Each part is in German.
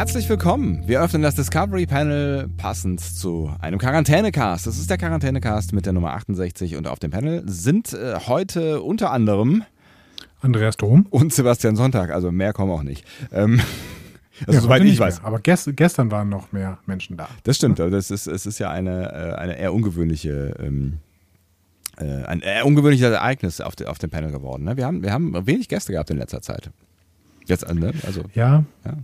Herzlich willkommen. Wir öffnen das Discovery Panel passend zu einem Quarantänecast. Das ist der Quarantänecast mit der Nummer 68 und auf dem Panel sind äh, heute unter anderem Andreas Dom. und Sebastian Sonntag. Also mehr kommen auch nicht. Ähm, also Ja, soweit ich weiß. Mehr. Aber gest, gestern waren noch mehr Menschen da. Das stimmt. aber Das ist, es ist ja eine, äh, eine eher ungewöhnliche ähm, äh, ein eher ungewöhnliches Ereignis auf, de, auf dem Panel geworden. Ne? Wir, haben, wir haben wenig Gäste gehabt in letzter Zeit. Jetzt, äh, ne? also Ja, Ja.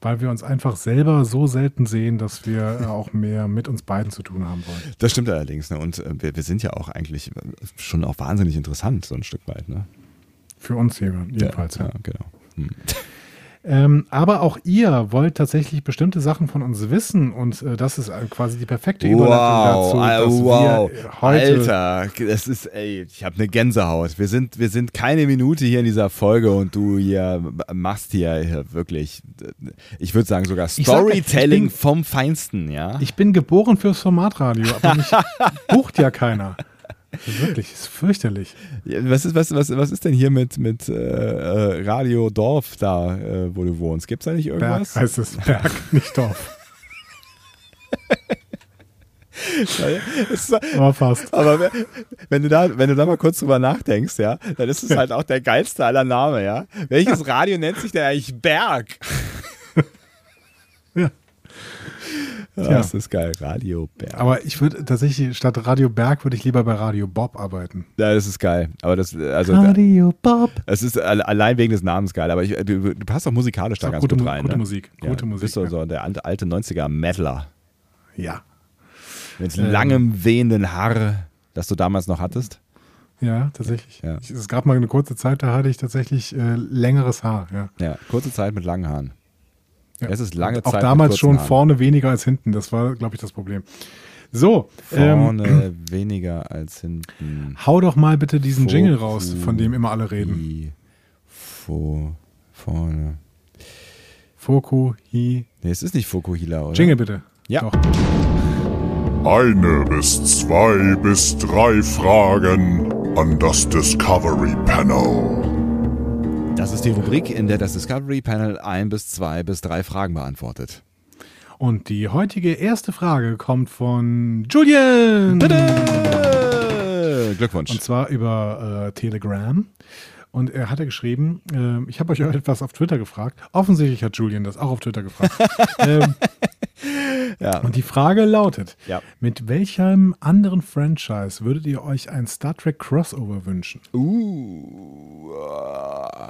weil wir uns einfach selber so selten sehen, dass wir äh, auch mehr mit uns beiden zu tun haben wollen. Das stimmt allerdings. Ne? Und äh, wir, wir sind ja auch eigentlich schon auch wahnsinnig interessant, so ein Stück weit. Ne? Für uns hier jedenfalls. Ja. Ja, genau. Hm. Ähm, aber auch ihr wollt tatsächlich bestimmte Sachen von uns wissen und äh, das ist äh, quasi die perfekte Überleitung dazu, ah, dass wow. Alter, das ist, ey, ich habe eine Gänsehaut. Wir sind, wir sind keine Minute hier in dieser Folge und du hier machst hier, hier wirklich, ich würde sagen sogar Ich sag Storytelling bin- vom Feinsten, ja. Ich bin geboren fürs Formatradio, aber mich bucht ja keiner. Wirklich, ist fürchterlich. Was ist, was, was, was ist denn hier mit, mit äh, äh, Radio Dorf da, äh, wo du wohnst? Gibt's da nicht Berg irgendwas? heißt es, Berg, nicht Dorf. Es Aber fast. Aber wenn- du da, wenn du da mal kurz drüber nachdenkst, ja, dann ist es halt auch der geilste aller Namen, ja. Welches Radio nennt sich denn eigentlich Berg? Ja. Ja, das ist geil, Radio Berg. Aber ich würde tatsächlich, statt Radio Berg würde ich lieber bei Radio Bob arbeiten. ja, das ist geil. Aber das, also, Radio Bob. es ist alle- allein wegen des Namens geil. Aber ich, du, du passt auch musikalisch da ganz gute gut rein. gute ne? Musik, Ja, gute du Musik, bist so, ja. so der alte, alte 90er Metaler. Ja. Mit Ähm. langem, wehenden Haar, das du damals noch hattest. Ja, tatsächlich. Ja. Ich, es gab mal eine kurze Zeit, da hatte ich tatsächlich äh, längeres Haar. Ja. Ja, kurze Zeit mit langen Haaren. Ja. Es ist lange Auch Zeit. mit damals schon Haaren. vorne weniger als hinten. Das war, glaube ich, das Problem. So, ähm, Vorne weniger als hinten. hau doch mal bitte diesen Foku- Jingle raus, von dem immer alle reden. I- Vo, vorne. Foku, Hi. Nee, es ist nicht Fokuhila, oder? Jingle bitte. Ja. Doch. Eine bis zwei bis drei Fragen an das Discovery Panel. Das ist die Rubrik, in der das Discovery Panel ein bis zwei bis drei Fragen beantwortet. Und die heutige erste Frage kommt von Julian. Bitte! Glückwunsch. Und zwar über äh, Telegram. Und er hatte geschrieben, ähm, ich habe euch etwas auf Twitter gefragt. Offensichtlich hat Julian das auch auf Twitter gefragt. ähm, ja. und die Frage lautet, Ja. mit welchem anderen Franchise würdet ihr euch ein Star Trek Crossover wünschen? Uh,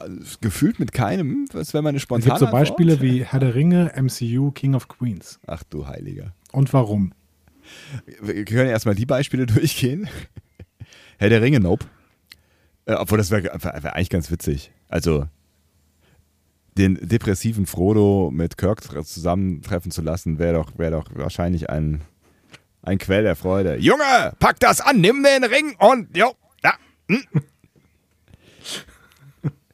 äh, gefühlt mit keinem. Was wäre meine Es spontane gibt so Antwort? Beispiele wie Herr der Ringe, MCU, King of Queens. Ach du Heiliger. Und warum? Wir können erstmal die Beispiele durchgehen. Herr der Ringe, nope. Äh, obwohl, das wäre wär, wär eigentlich ganz witzig. Also, den depressiven Frodo mit Kirk tr- zusammentreffen zu lassen, wäre doch, wär doch wahrscheinlich ein, ein Quell der Freude. Junge, pack das an, nimm den Ring und, jo, da. Hm.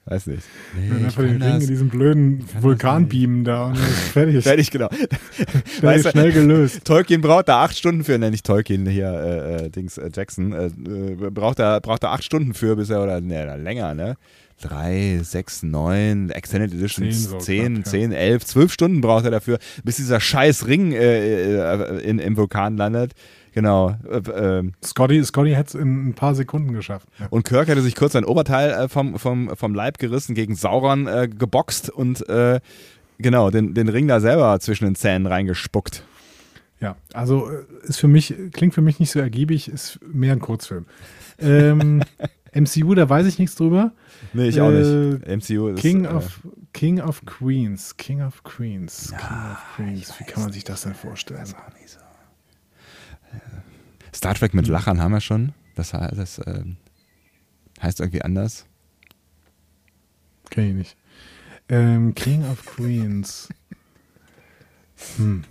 Weiß nicht. Wenn einfach den Ring in diesem blöden Vulkanbeamen da und fertig. Fertig, genau. Schnell, Weißt du, schnell gelöst. Tolkien braucht da acht Stunden für, ne, nicht Tolkien, hier, äh, äh, Dings, äh, Jackson, äh, äh, braucht da, braucht da acht Stunden für, bis er, oder, ne, länger, ne? Drei, sechs, neun, Extended Edition, Zehn so zehn, knapp, ja. zehn, elf, zwölf Stunden braucht er dafür, bis dieser scheiß Ring äh, äh, in, im Vulkan landet. Genau. Äh, äh, Scotty, Scotty hat es in ein paar Sekunden geschafft. Ja. und Kirk hatte sich kurz sein Oberteil äh, vom, vom, vom Leib gerissen, gegen Sauron äh, geboxt und genau, den, den Ring da selber zwischen den Zähnen reingespuckt. Ja, also ist für mich, klingt für mich nicht so ergiebig, ist mehr ein Kurzfilm. Ähm, MCU, da weiß ich nichts drüber. Nee, ich auch Äh, nicht. MCU ist. King äh, of, King of Queens. King of Queens. King of Queens. Wie kann man sich das denn vorstellen? Star Trek mit Lachern haben wir schon. Das, das ähm, heißt irgendwie anders. Kenn ich nicht. Ähm, King of Queens. Hm.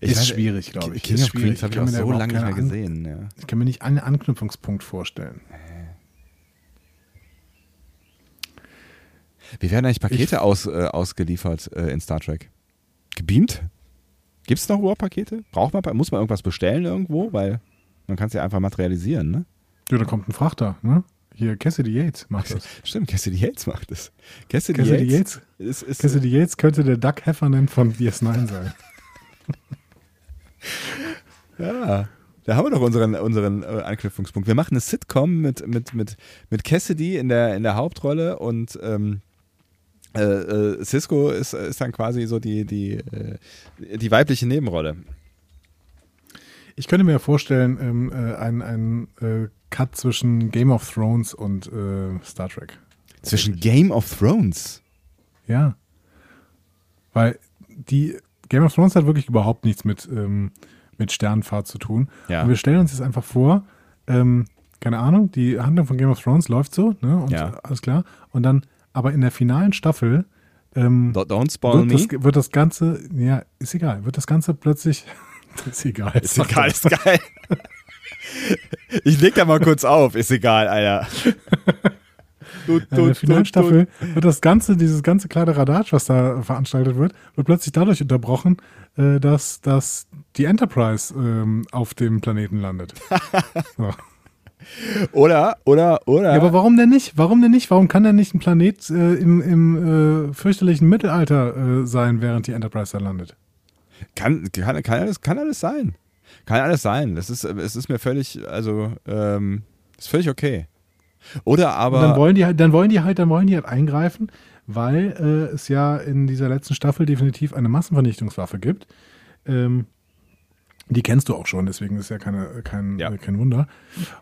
Ich ist weiß- schwierig, glaube ich. King ist of schwierig. Queens habe ich auch so lange nicht mehr gesehen. Ja. Ich kann mir nicht einen Anknüpfungspunkt vorstellen. Wie werden eigentlich Pakete aus, äh, ausgeliefert äh, in Star Trek? Gebeamt? Gibt es noch überhaupt Pakete? Braucht man, muss man irgendwas bestellen irgendwo? Weil man kann es ja einfach materialisieren, ne? Ja, da kommt ein Frachter, ne? Hier, Cassidy Yates macht das. Stimmt, Cassidy Yates macht es. Cassidy, Cassidy Yates, Yates, ist, ist, Cassidy Yates könnte der Doug Heffernan von DS9 sein. Ja, da haben wir doch unseren, unseren äh, Anknüpfungspunkt. Wir machen eine Sitcom mit, mit, mit, mit Cassidy in der, in der Hauptrolle und ähm, äh, äh, Cisco ist, ist dann quasi so die, die, äh, die weibliche Nebenrolle. Ich könnte mir vorstellen, ähm, äh, ein, ein äh, Cut zwischen Game of Thrones und äh, Star Trek. Zwischen Game of Thrones. Ja. Weil die Game of Thrones hat wirklich überhaupt nichts mit, ähm, mit Sternenfahrt zu tun. Ja. Und wir stellen uns jetzt einfach vor, ähm, keine Ahnung, die Handlung von Game of Thrones läuft so, ne? Und Ja. alles klar. Und dann, aber in der finalen Staffel ähm, Don't, spoil wird, me. das, wird das Ganze, ja, ist egal, wird das Ganze plötzlich, ist egal. Ist egal, ist geil. Ich leg da mal kurz auf, ist egal, Alter. In der finalen Staffel wird das ganze, dieses ganze kleine Radatsch, was da veranstaltet wird, wird plötzlich dadurch unterbrochen, äh, dass, dass die Enterprise ähm, auf dem Planeten landet. So. Oder, oder, oder. Ja, aber warum denn nicht? Warum denn nicht? Warum kann denn nicht ein Planet äh, im, im äh, fürchterlichen Mittelalter äh, sein, während die Enterprise da landet? Kann, kann, kann, alles, kann alles sein. Kann alles sein. Das ist, es ist mir völlig, also, ähm, ist völlig okay. Oder aber. Und dann wollen die halt, dann wollen die halt, dann wollen die halt eingreifen, weil äh, es ja in dieser letzten Staffel definitiv eine Massenvernichtungswaffe gibt. Ähm, die kennst du auch schon, deswegen ist ja keine, kein, Ja. äh, kein Wunder.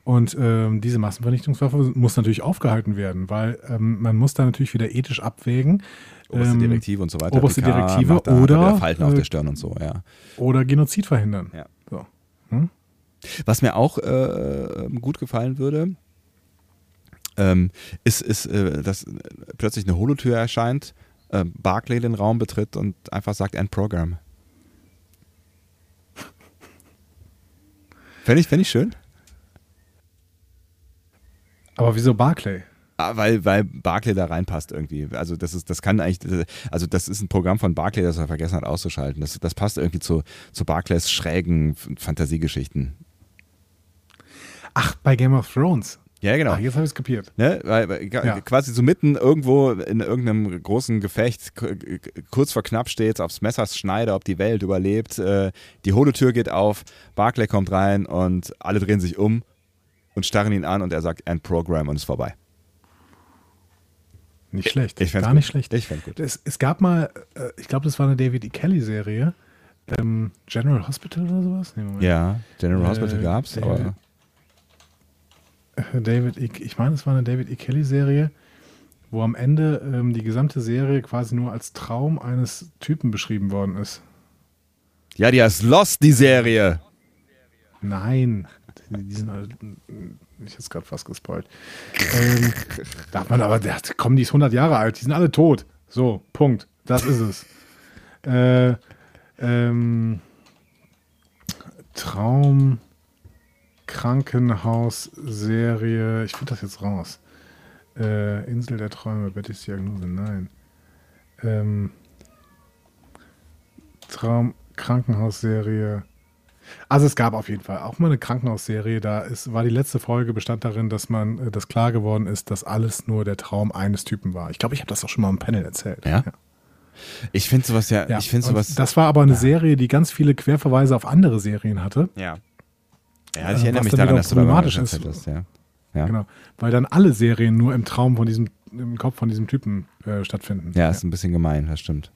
Und ähm, diese Massenvernichtungswaffe muss natürlich aufgehalten werden, weil ähm, man muss da natürlich wieder ethisch abwägen. oberste ähm, Direktive und so weiter. oberste PK Direktive da- oder, Falten auf äh, der Stirn und so, ja. Oder Genozid verhindern. Ja. So. Was mir auch äh, gut gefallen würde, ähm, ist, ist äh, dass äh, plötzlich eine Holotür erscheint, äh, Barclay den Raum betritt und einfach sagt End Program. Fände ich, fänd ich schön. Aber wieso Barclay? Ah, weil, weil Barclay da reinpasst irgendwie. Also das ist, das kann eigentlich, also das ist ein Programm von Barclay, das er vergessen hat auszuschalten. Das, das passt irgendwie zu, zu Barclays schrägen Fantasiegeschichten. Ach, bei Game of Thrones. Ja, genau. Ach, jetzt habe ich es kapiert. Ne? Weil, Ja. Quasi so mitten irgendwo in irgendeinem großen Gefecht, kurz vor knapp steht, aufs Messers Schneide, ob die Welt überlebt. Äh, die Holotür geht auf, Barclay kommt rein und alle drehen sich um und starren ihn an und er sagt End Program und ist vorbei. Nicht schlecht. Ich fänd's Gar gut. nicht schlecht. Ich fänd's gut. Es, es gab mal, äh, ich glaube, das war eine David E. Kelly-Serie. Ähm, General Hospital oder sowas? Nee. Ja, General Hospital Äh, gab's, der- aber David E. Ich meine, es war eine David E. Kelly-Serie, wo am Ende ähm, die gesamte Serie quasi nur als Traum eines Typen beschrieben worden ist. ja, die heißt Lost, die Serie. Nein. Die, sind alle, ich jetzt gerade fast gespoilt. ähm, darf man aber, der, komm, die ist 100 Jahre alt, die sind alle tot. So, Punkt. Das ist es. Äh, ähm, Traum Krankenhausserie. Ich finde das jetzt raus. Äh, Insel der Träume, Bettys Diagnose, nein. Ähm, Traum Krankenhausserie. Also es gab auf jeden Fall auch mal eine Krankenhausserie. Da ist, war die letzte Folge bestand darin, dass man, äh, dass klar geworden ist, dass alles nur der Traum eines Typen war. Ich glaube, ich habe das auch schon mal im Panel erzählt. Ja? Ich finde sowas ja, Ja, ich finde sowas. Das war aber eine Serie, die ganz viele Querverweise auf andere Serien hatte. ja. Ja, ich erinnere mich daran, dass du da mal ist. ja. Ja. Genau. Weil dann alle Serien nur im Traum von diesem, im Kopf von diesem Typen äh, stattfinden. ja, ist ein bisschen gemein, das stimmt.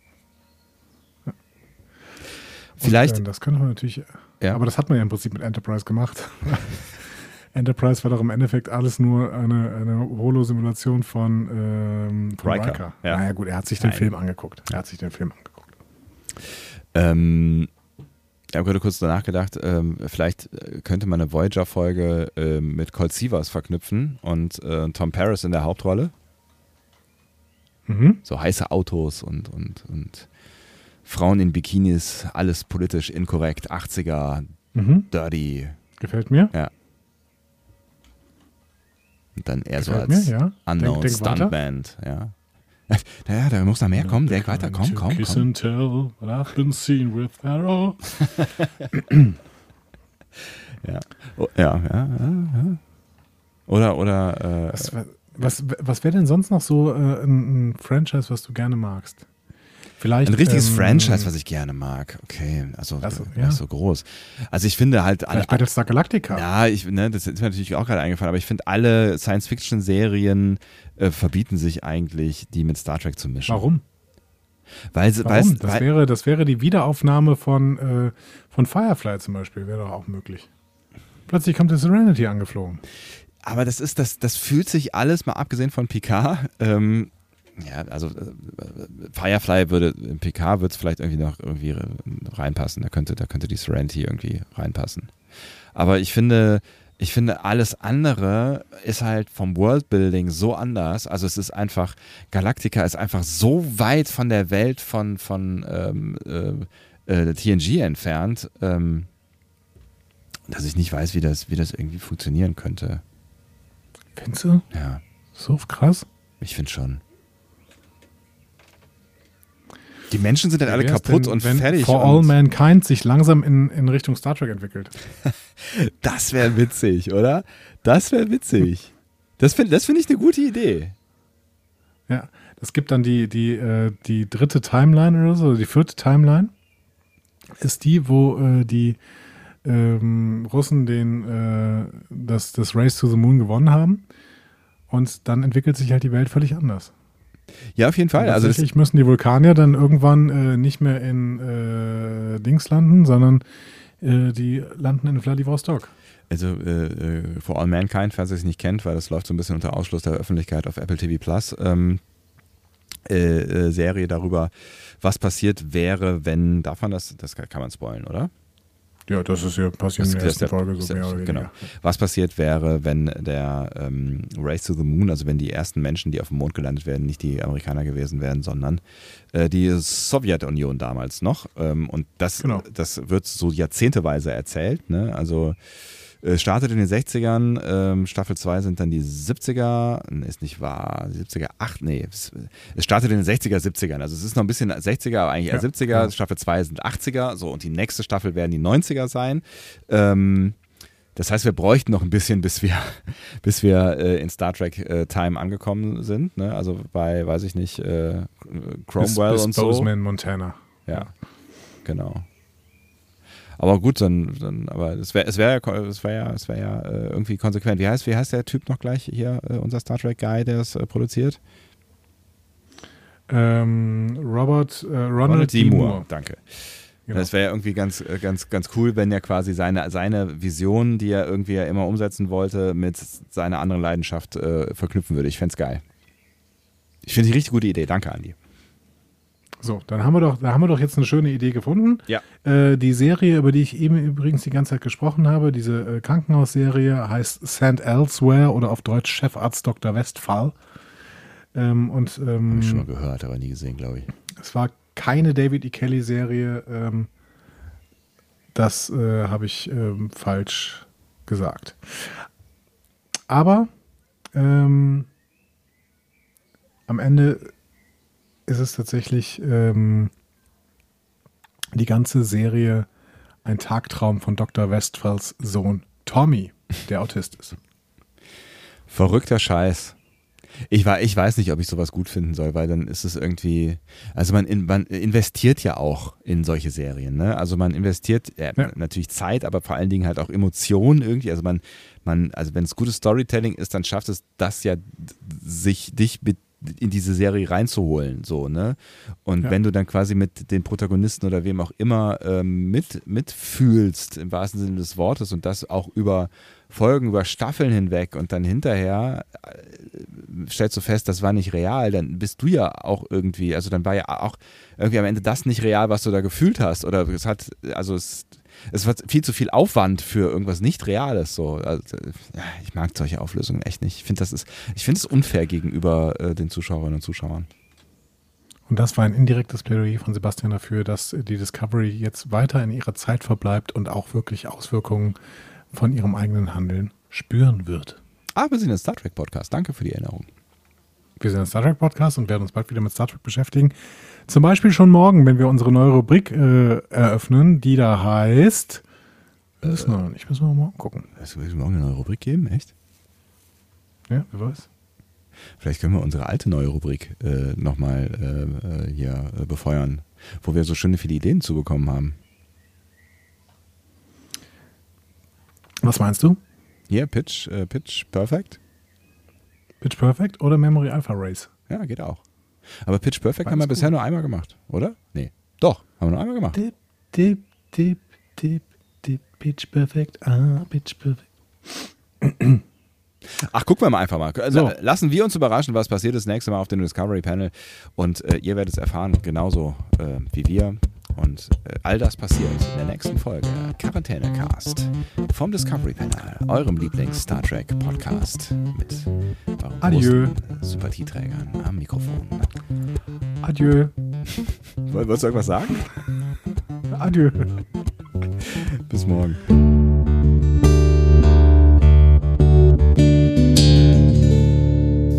Vielleicht, Und, äh, das könnte man natürlich. Ja. Aber das hat man ja im Prinzip mit Enterprise gemacht. Enterprise war doch im Endeffekt alles nur eine, eine Holo-Simulation von, ähm, von Riker, Riker. ja. Naja, gut, er hat sich den Nein. Film angeguckt. Er hat sich den Film angeguckt. Ähm, ich habe gerade kurz danach gedacht, ähm, vielleicht äh, könnte man eine Voyager-Folge ähm, mit Colt Sievers verknüpfen und äh, Tom Paris in der Hauptrolle. Mhm. So heiße Autos und, und, und Frauen in Bikinis, alles politisch inkorrekt, 80er, Mhm. dirty. Gefällt mir. Und dann eher so Gefällt als mir, ja. Unknown Denk- denk. Stuntband, ja. Ja, da muss noch mehr kommen. Denk weiter, komm, komm, Kiss komm. and tell, but I've been seen with Pharaoh. Ja, oh, ja, ja, ja, ja. Oder, oder, äh, Was, was, was wäre denn sonst noch so äh, ein, ein Franchise, was du gerne magst? Vielleicht, ein richtiges ähm, Franchise, was ich gerne mag. Okay, also, Also, ja. so groß. Also ich finde halt alle, Vielleicht Battlestar Galactica. Ja, ich, ne, das ist mir natürlich auch gerade eingefallen, aber ich finde, alle Science-Fiction-Serien äh, verbieten sich eigentlich, die mit Star Trek zu mischen. Warum? Weil, Warum? weil, das, weil wäre, das wäre die Wiederaufnahme von, äh, von Firefly zum Beispiel, wäre doch auch möglich. Plötzlich kommt die Serenity angeflogen. aber das ist, das, das fühlt sich alles, mal abgesehen von Picard, ähm, ja, also äh, Firefly würde, in Picard würde es vielleicht irgendwie noch irgendwie reinpassen. Da könnte, da könnte die Serenity irgendwie reinpassen. Aber ich finde, ich finde, alles andere ist halt vom Worldbuilding so anders. Also es ist einfach, Galactica ist einfach so weit von der Welt von, von ähm, äh, äh, TNG entfernt, ähm, dass ich nicht weiß, wie das, wie das irgendwie funktionieren könnte. Findest du? Ja, So krass. ich finde schon. Die Menschen sind halt alle kaputt denn, und wenn fertig. For All Mankind sich langsam in, in Richtung Star Trek entwickelt. das wäre witzig, oder? Das wäre witzig. Das finde das find ich eine gute Idee. Ja, es gibt dann die, die, äh, die dritte Timeline oder so, die vierte Timeline ist die, wo äh, die ähm, Russen den, äh, das, das Race to the Moon gewonnen haben. Und dann entwickelt sich halt die Welt völlig anders. Ja, auf jeden Fall. Also Tatsächlich müssen die Vulkanier dann irgendwann äh, nicht mehr in äh, Dings landen, sondern äh, die landen in Vladivostok. also äh, äh, For All Mankind, falls ihr es nicht kennt, weil das läuft so ein bisschen unter Ausschluss der Öffentlichkeit auf Apple TV Plus. Ähm, äh, äh, Serie darüber, was passiert wäre, wenn, darf man das, das kann man spoilen, oder? Ja, das ist ja passiert in der ersten Folge so mehr oder genau. weniger. Was passiert wäre, wenn der ähm, Race to the Moon, also wenn die ersten Menschen, die auf dem Mond gelandet werden, nicht die Amerikaner gewesen wären, sondern äh, die Sowjetunion damals noch. Ähm, und das, Genau. das wird so jahrzehnteweise erzählt. Ne? Also äh, startet in den 60ern, ähm, Staffel 2 sind dann die 70er, nee, ist nicht wahr, die 70er, 8, nee, es, es startet in den 60er, 70ern, also es ist noch ein bisschen 60er, aber eigentlich eher Ja, 70er, ja. Staffel 2 sind 80er, so und die nächste Staffel werden die 90er sein. Ähm, das heißt, wir bräuchten noch ein bisschen, bis wir, bis wir äh, in Star Trek äh, Time angekommen sind. Ne? Also bei, weiß ich nicht, äh, Cromwell bis, bis und so. Bozeman, Montana. Ja, genau. Aber gut, dann, dann aber es wäre es wär, ja es wär ja, es wär ja äh, irgendwie konsequent. Wie heißt, wie heißt der Typ noch gleich hier, äh, unser Star Trek Guy, der es äh, produziert? Ähm, Robert, äh, Ronald, D. Moore. Danke. Genau. Das wäre ja irgendwie ganz, äh, ganz, ganz cool, wenn er quasi seine, seine Vision, die er irgendwie ja immer umsetzen wollte, mit seiner anderen Leidenschaft äh, verknüpfen würde. Ich fände es geil. Ich finde die richtig gute Idee. Danke, Andi. So, dann haben wir doch, da haben wir doch jetzt eine schöne Idee gefunden. Ja. Äh, die Serie, über die ich eben übrigens die ganze Zeit gesprochen habe, diese äh, Krankenhausserie, heißt St. Elsewhere oder auf Deutsch Chefarzt Dr. Westphal. Ähm, und ähm, Habe ich schon mal gehört, aber nie gesehen, glaube ich. es war keine David E. Kelly-Serie. Ähm, das äh, habe ich ähm, falsch gesagt. Aber ähm, am Ende ist es tatsächlich ähm, die ganze Serie ein Tagtraum von Dr. Westphals Sohn Tommy, der Autist ist. Verrückter Scheiß. Ich, war, ich weiß nicht, ob ich sowas gut finden soll, weil dann ist es irgendwie, also man, in, man investiert ja auch in solche Serien, ne? Also man investiert äh, Ja. natürlich Zeit, aber vor allen Dingen halt auch Emotionen irgendwie. Also man, man, also wenn es gutes Storytelling ist, dann schafft es das ja, sich dich mit in diese Serie reinzuholen, so, ne? Und Ja. wenn du dann quasi mit den Protagonisten oder wem auch immer ähm, mit, mitfühlst, im wahrsten Sinne des Wortes, und das auch über Folgen, über Staffeln hinweg und dann hinterher äh, stellst du fest, das war nicht real, dann bist du ja auch irgendwie, also dann war ja auch irgendwie am Ende das nicht real, was du da gefühlt hast. Oder es hat, also es, es war viel zu viel Aufwand für irgendwas nicht Reales. So. Also, ich mag solche Auflösungen echt nicht. Ich finde, das ist, ich finde es unfair gegenüber äh, den Zuschauerinnen und Zuschauern. Und das war ein indirektes Plädoyer von Sebastian dafür, dass die Discovery jetzt weiter in ihrer Zeit verbleibt und auch wirklich Auswirkungen von ihrem eigenen Handeln spüren wird. Ah, wir sind ein Star Trek Podcast. Danke für die Erinnerung. Wir sind ein Star Trek Podcast und werden uns bald wieder mit Star Trek beschäftigen. Zum Beispiel schon morgen, wenn wir unsere neue Rubrik äh, eröffnen, die da heißt. Wir wissen noch nicht, müssen wir morgen gucken. Es wird morgen eine neue Rubrik geben, echt? Ja, wer weiß. Vielleicht können wir unsere alte neue Rubrik äh, nochmal äh, äh, hier äh, befeuern, wo wir so schöne viele Ideen zubekommen haben. Was meinst du? Hier, Pitch, äh, Pitch Perfect? Pitch Perfect oder Memory Alpha Race? Ja, geht auch. Aber Pitch Perfect Beides haben wir gut. bisher nur einmal gemacht, oder? Nee. Doch, haben wir nur einmal gemacht. Dip, dip, dip, dip, dip, Pitch Perfect, ah, Pitch Perfect. Ach, gucken wir mal einfach mal. Also, So. Lassen wir uns überraschen, was passiert das nächste Mal auf dem Discovery Panel. Und äh, ihr werdet es erfahren, genauso äh, wie wir. Und äh, all das passiert in der nächsten Folge. Quarantänecast vom Discovery Panel, eurem Lieblings-Star Trek Podcast mit euren Adieu. äh, Sympathieträgern am Mikrofon. Adieu. Wolltest du irgendwas sagen? Adieu. Bis morgen.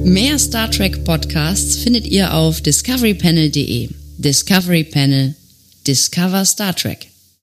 Mehr Star Trek Podcasts findet ihr auf discoverypanel.de. Discovery Panel. Discover Star Trek.